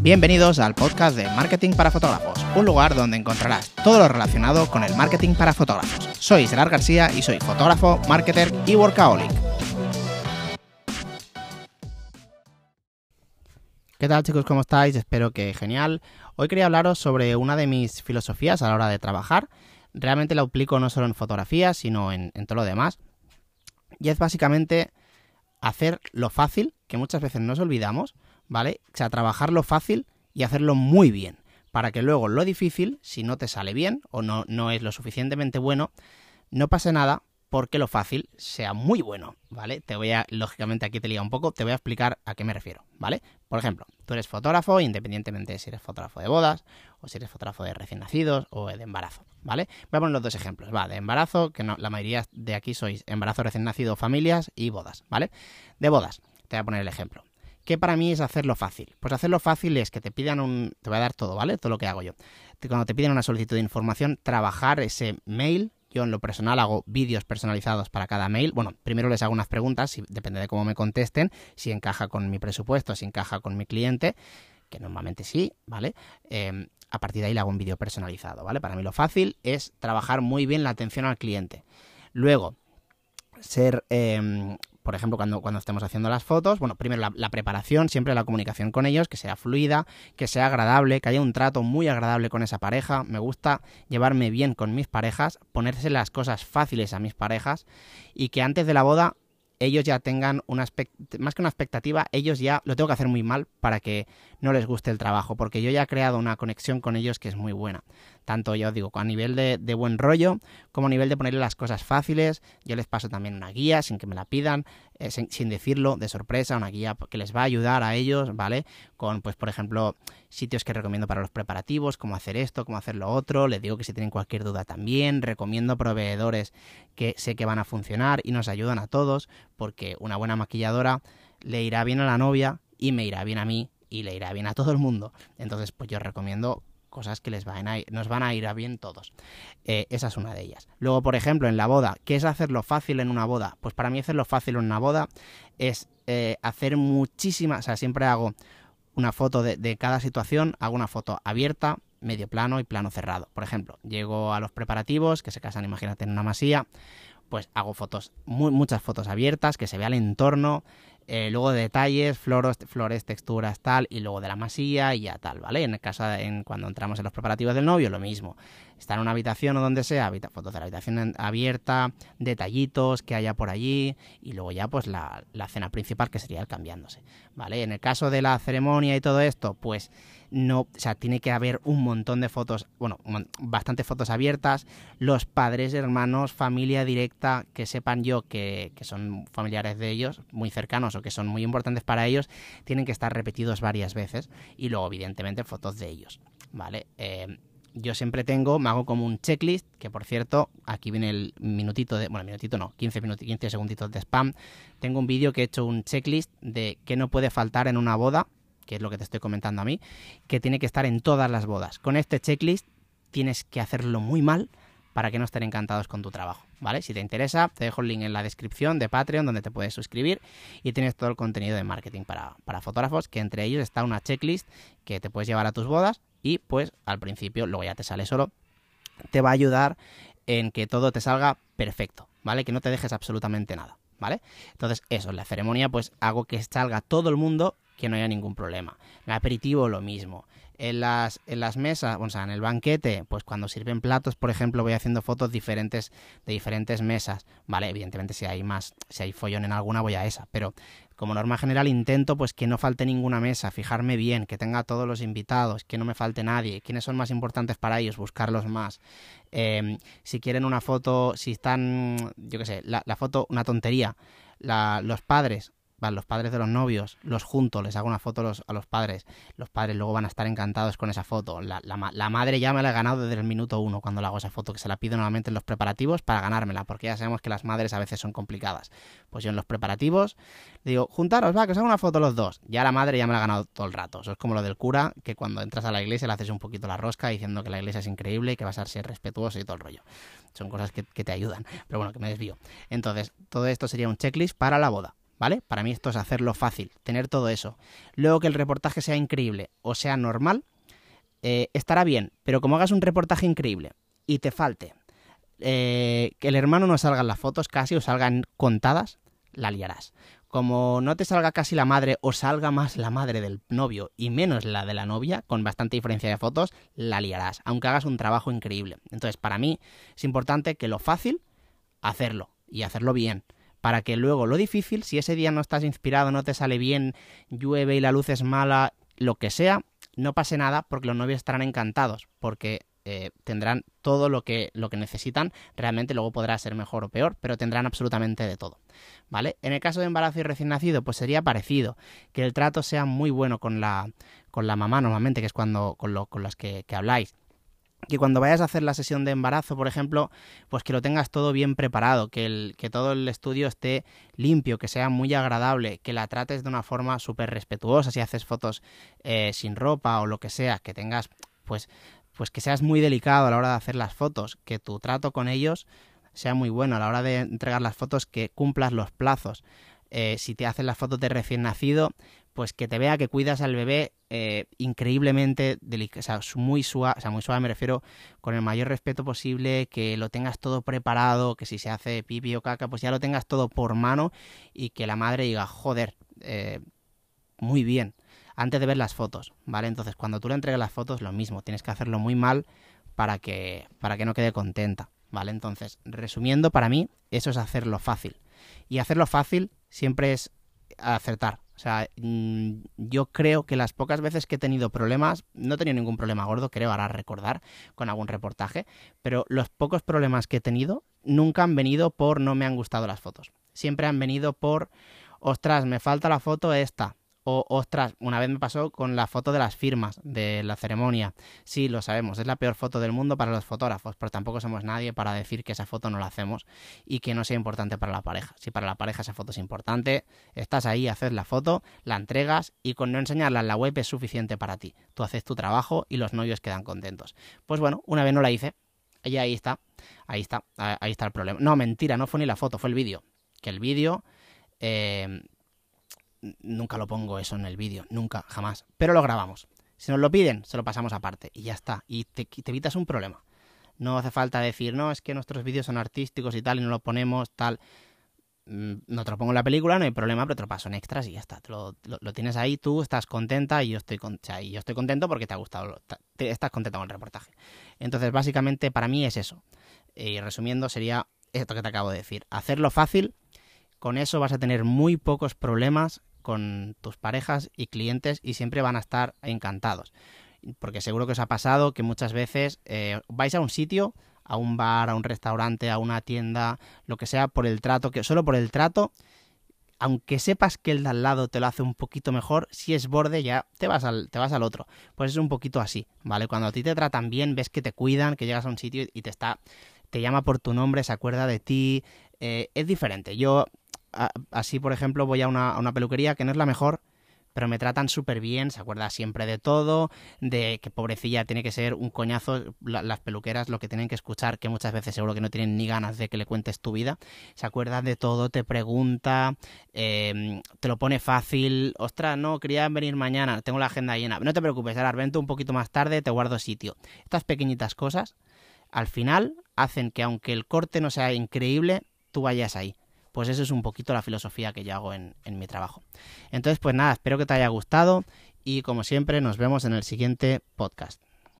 Bienvenidos al podcast de Marketing para Fotógrafos, un lugar donde encontrarás todo lo relacionado con el marketing para fotógrafos. Soy Gerard García y soy fotógrafo, marketer y workaholic. ¿Qué tal chicos? ¿Cómo estáis? Espero que genial. Hoy quería hablaros sobre una de mis filosofías a la hora de trabajar. Realmente la aplico no solo en fotografía, sino en, en todo lo demás. Y es básicamente hacer lo fácil, que muchas veces nos olvidamos, ¿vale? O sea, trabajarlo fácil y hacerlo muy bien, para que luego lo difícil, si no te sale bien o no, no es lo suficientemente bueno, no pase nada porque lo fácil sea muy bueno, ¿vale? Te voy a, lógicamente aquí te liga un poco, te voy a explicar a qué me refiero, ¿vale? Por ejemplo, tú eres fotógrafo, independientemente de si eres fotógrafo de bodas, o si eres fotógrafo de recién nacidos, o de embarazo, ¿vale? Voy a poner los dos ejemplos, va, de embarazo, que no, la mayoría de aquí sois embarazo recién nacido, familias y bodas, ¿vale? De bodas, te voy a poner el ejemplo. ¿Qué para mí es hacerlo fácil? Pues hacerlo fácil es que te pidan un... Te voy a dar todo, ¿vale? Todo lo que hago yo. Cuando te piden una solicitud de información, trabajar ese mail. Yo en lo personal hago vídeos personalizados para cada mail. Bueno, primero les hago unas preguntas, si, depende de cómo me contesten, si encaja con mi presupuesto, si encaja con mi cliente, que normalmente sí, ¿vale? Eh, a partir de ahí le hago un vídeo personalizado, ¿vale? Para mí lo fácil es trabajar muy bien la atención al cliente. Luego, ser eh, por ejemplo, cuando, cuando estemos haciendo las fotos, bueno, primero la, la, preparación, siempre la comunicación con ellos, que sea fluida, que sea agradable, que haya un trato muy agradable con esa pareja. Me gusta llevarme bien con mis parejas, ponerse las cosas fáciles a mis parejas y que antes de la boda ellos ya tengan una más que una expectativa, ellos ya lo tengo que hacer muy mal para que no les guste el trabajo, porque yo ya he creado una conexión con ellos que es muy buena. Tanto, ya os digo, a nivel de, de, buen rollo, como a nivel de ponerle las cosas fáciles. Yo les paso también una guía sin que me la pidan, eh, sin, sin, decirlo, de sorpresa, una guía que les va a ayudar a ellos, ¿vale? Con, pues, por ejemplo, sitios que recomiendo para los preparativos, cómo hacer esto, cómo hacer lo otro. Les digo que si tienen cualquier duda también, recomiendo proveedores que sé que van a funcionar y nos ayudan a todos, porque una buena maquilladora le irá bien a la novia y me irá bien a mí y le irá bien a todo el mundo. Entonces, pues yo recomiendo cosas que les van a ir, nos van a ir a bien todos. Eh, esa es una de ellas. Luego, por ejemplo, en la boda, ¿qué es hacerlo fácil en una boda? Pues para mí hacerlo fácil en una boda es eh, hacer muchísimas, o sea, siempre hago una foto de, de cada situación, hago una foto abierta, medio plano y plano cerrado. Por ejemplo, llego a los preparativos, que se casan, imagínate, en una masía, pues hago fotos, muy, muchas fotos abiertas, que se vea el entorno, eh, luego de detalles, floros, flores, texturas, tal, y luego de la masía y ya tal, ¿vale? En el caso en, cuando entramos en los preparativos del novio, lo mismo. Está en una habitación o donde sea, fotos de la habitación abierta, detallitos que haya por allí, y luego ya pues la, la cena principal que sería el cambiándose, ¿vale? En el caso de la ceremonia y todo esto, pues no, o sea, tiene que haber un montón de fotos, bueno, bastantes fotos abiertas, los padres, hermanos, familia directa, que sepan yo que, que, son familiares de ellos, muy cercanos que son muy importantes para ellos, tienen que estar repetidos varias veces y luego, evidentemente, fotos de ellos, ¿vale? Eh, yo siempre tengo, me hago como un checklist, que por cierto, aquí viene el minutito de, bueno, minutito no, 15, minutos, 15 segunditos de spam. Tengo un vídeo que he hecho un checklist de qué no puede faltar en una boda, que es lo que te estoy comentando a mí, que tiene que estar en todas las bodas. Con este checklist tienes que hacerlo muy mal para que no estén encantados con tu trabajo, ¿vale? Si te interesa, te dejo el link en la descripción de Patreon donde te puedes suscribir y tienes todo el contenido de marketing para, para fotógrafos, que entre ellos está una checklist que te puedes llevar a tus bodas y pues al principio, luego ya te sale solo, te va a ayudar en que todo te salga perfecto, ¿vale? Que no te dejes absolutamente nada, ¿vale? Entonces, eso, en la ceremonia, pues hago que salga todo el mundo, que no haya ningún problema. El aperitivo, lo mismo. En las, en las mesas, o sea, en el banquete, pues cuando sirven platos, por ejemplo, voy haciendo fotos diferentes de diferentes mesas, ¿vale? Evidentemente, si hay más, si hay follón en alguna, voy a esa, pero como norma general intento pues que no falte ninguna mesa, fijarme bien, que tenga todos los invitados, que no me falte nadie, quiénes son más importantes para ellos, buscarlos más. Eh, si quieren una foto, si están, yo qué sé, la, foto, una tontería, los padres, los padres de los novios, los junto, les hago una foto a los, padres, los padres luego van a estar encantados con esa foto. La, madre ya me la he ganado desde el minuto uno cuando le hago esa foto, que se la pido nuevamente en los preparativos para ganármela, porque ya sabemos que las madres a veces son complicadas. Pues yo en los preparativos le digo, juntaros, va, que os hago una foto los dos. Ya la madre ya me la ha ganado todo el rato. Eso es como lo del cura, que cuando entras a la iglesia le haces un poquito la rosca diciendo que la iglesia es increíble y que vas a ser respetuoso y todo el rollo. Son cosas que, que te ayudan, pero bueno, que me desvío. Entonces, todo esto sería un checklist para la boda. ¿Vale? Para mí esto es hacerlo fácil, tener todo eso. Luego que el reportaje sea increíble o sea normal, eh, estará bien, pero como hagas un reportaje increíble y te falte eh, que el hermano no salga en las fotos casi o salgan contadas, la liarás. Como no te salga casi la madre o salga más la madre del novio y menos la de la novia, con bastante diferencia de fotos, la liarás, aunque hagas un trabajo increíble. Entonces, para mí es importante que lo fácil, hacerlo y hacerlo bien. Para que luego lo difícil, si ese día no estás inspirado, no te sale bien, llueve y la luz es mala, lo que sea, no pase nada porque los novios estarán encantados, porque eh, tendrán todo lo que, lo que necesitan. Realmente luego podrá ser mejor o peor, pero tendrán absolutamente de todo. ¿Vale? En el caso de embarazo y recién nacido, pues sería parecido. Que el trato sea muy bueno con la, con la mamá normalmente, que es cuando con, lo, con las que, que habláis que cuando vayas a hacer la sesión de embarazo, por ejemplo, pues que lo tengas todo bien preparado, que, el, que todo el estudio esté limpio, que sea muy agradable, que la trates de una forma súper respetuosa, si haces fotos eh, sin ropa o lo que sea, que tengas pues pues que seas muy delicado a la hora de hacer las fotos, que tu trato con ellos sea muy bueno a la hora de entregar las fotos, que cumplas los plazos. Eh, si te hacen las fotos de recién nacido, pues que te vea que cuidas al bebé eh, increíblemente delicado, muy suave, o sea, muy suave me refiero con el mayor respeto posible, que lo tengas todo preparado, que si se hace pipi o caca, pues ya lo tengas todo por mano y que la madre diga, joder, eh, muy bien antes de ver las fotos, ¿vale? Entonces, cuando tú le entregas las fotos, lo mismo, tienes que hacerlo muy mal para que, para que no quede contenta, ¿vale? Entonces, resumiendo, para mí, eso es hacerlo fácil. Y hacerlo fácil siempre es acertar. O sea, mm, yo creo que las pocas veces que he tenido problemas, no he tenido ningún problema gordo, creo ahora recordar con algún reportaje, pero los pocos problemas que he tenido nunca han venido por no me han gustado las fotos. Siempre han venido por, ostras, me falta la foto esta, o, ostras, una vez me pasó con la foto de las firmas de la ceremonia. Sí, lo sabemos, es la peor foto del mundo para los fotógrafos, pero tampoco somos nadie para decir que esa foto no la hacemos y que no sea importante para la pareja. Si para la pareja esa foto es importante, estás ahí, haces la foto, la entregas y con no enseñarla en la web es suficiente para ti. Tú haces tu trabajo y los novios quedan contentos. Pues bueno, una vez no la hice y ahí está, ahí está, ahí está el problema. No, mentira, no fue ni la foto, fue el vídeo. Que el vídeo... Eh, nunca lo pongo eso en el vídeo, nunca, jamás. Pero lo grabamos. Si nos lo piden, se lo pasamos aparte y ya está. Y te, evitas un problema. No hace falta decir, no, es que nuestros vídeos son artísticos y tal, y no lo ponemos, tal. Mm, no te lo pongo en la película, no hay problema, pero te lo paso en extras y ya está. lo, tienes ahí, tú estás contenta y yo estoy, con, y yo estoy contento porque te ha gustado, te, estás contenta con el reportaje. Entonces, básicamente, para mí es eso. Y resumiendo, sería esto que te acabo de decir. Hacerlo fácil, con eso vas a tener muy pocos problemas con tus parejas y clientes y siempre van a estar encantados. Porque seguro que os ha pasado que muchas veces eh, vais a un sitio, a un bar, a un restaurante, a una tienda, lo que sea, por el trato, que solo por el trato, aunque sepas que el de al lado te lo hace un poquito mejor, si es borde ya te vas al, te vas al otro. Pues es un poquito así, ¿vale? Cuando a ti te tratan bien, ves que te cuidan, que llegas a un sitio y te está, te llama por tu nombre, se acuerda de ti, eh, es diferente. Yo así, por ejemplo, voy a una, peluquería que no es la mejor, pero me tratan súper bien, se acuerda siempre de todo, de que pobrecilla tiene que ser un coñazo, las peluqueras lo que tienen que escuchar, que muchas veces seguro que no tienen ni ganas de que le cuentes tu vida, se acuerda de todo, te pregunta, em, te lo pone fácil, ostras, no, quería venir mañana, tengo la agenda llena, no te preocupes, ahora vente un poquito más tarde, te guardo sitio. Estas pequeñitas cosas, al final, hacen que aunque el corte no sea increíble, tú vayas ahí. Pues eso es un poquito la filosofía que yo hago en, en mi trabajo. Entonces, pues nada, espero que te haya gustado y como siempre nos vemos en el siguiente podcast.